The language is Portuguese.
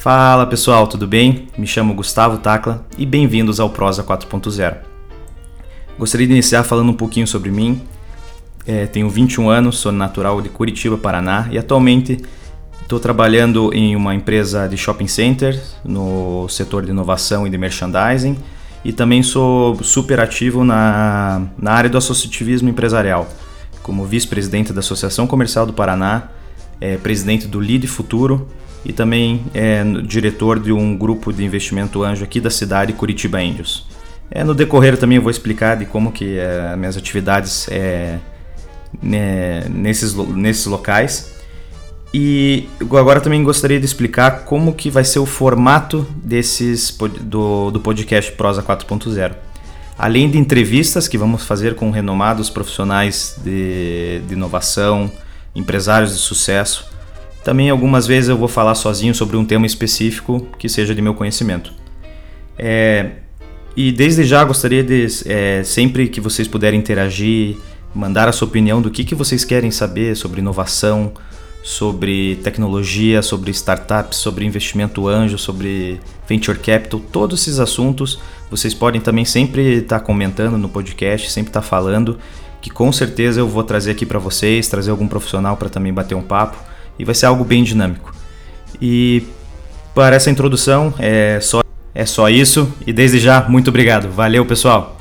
Fala pessoal, tudo bem? Me chamo Gustavo Tacla e bem-vindos ao Prosa 4.0. Gostaria de iniciar falando um pouquinho sobre mim. É, tenho 21 anos, sou natural de Curitiba, Paraná e atualmente estou trabalhando em uma empresa de shopping center no setor de inovação e de merchandising e também sou super ativo na, na área do associativismo empresarial, como vice-presidente da Associação Comercial do Paraná, é, presidente do Lead Futuro e também é diretor de um grupo de investimento anjo aqui da cidade, Curitiba Angels. É, no decorrer também eu vou explicar de como que é, minhas atividades é, né, nesses, nesses locais. E agora também gostaria de explicar como que vai ser o formato desses do, do podcast Prosa 4.0. Além de entrevistas que vamos fazer com renomados profissionais de, de inovação, empresários de sucesso, também algumas vezes eu vou falar sozinho sobre um tema específico que seja de meu conhecimento. É, e desde já gostaria de, é, sempre que vocês puderem interagir, mandar a sua opinião do que, que vocês querem saber sobre inovação, sobre tecnologia, sobre startups, sobre investimento anjo, sobre venture capital, todos esses assuntos vocês podem também sempre estar comentando no podcast, sempre estar falando, que com certeza eu vou trazer aqui para vocês, trazer algum profissional para também bater um papo e vai ser algo bem dinâmico. E para essa introdução é só, é só isso e desde já muito obrigado. Valeu pessoal!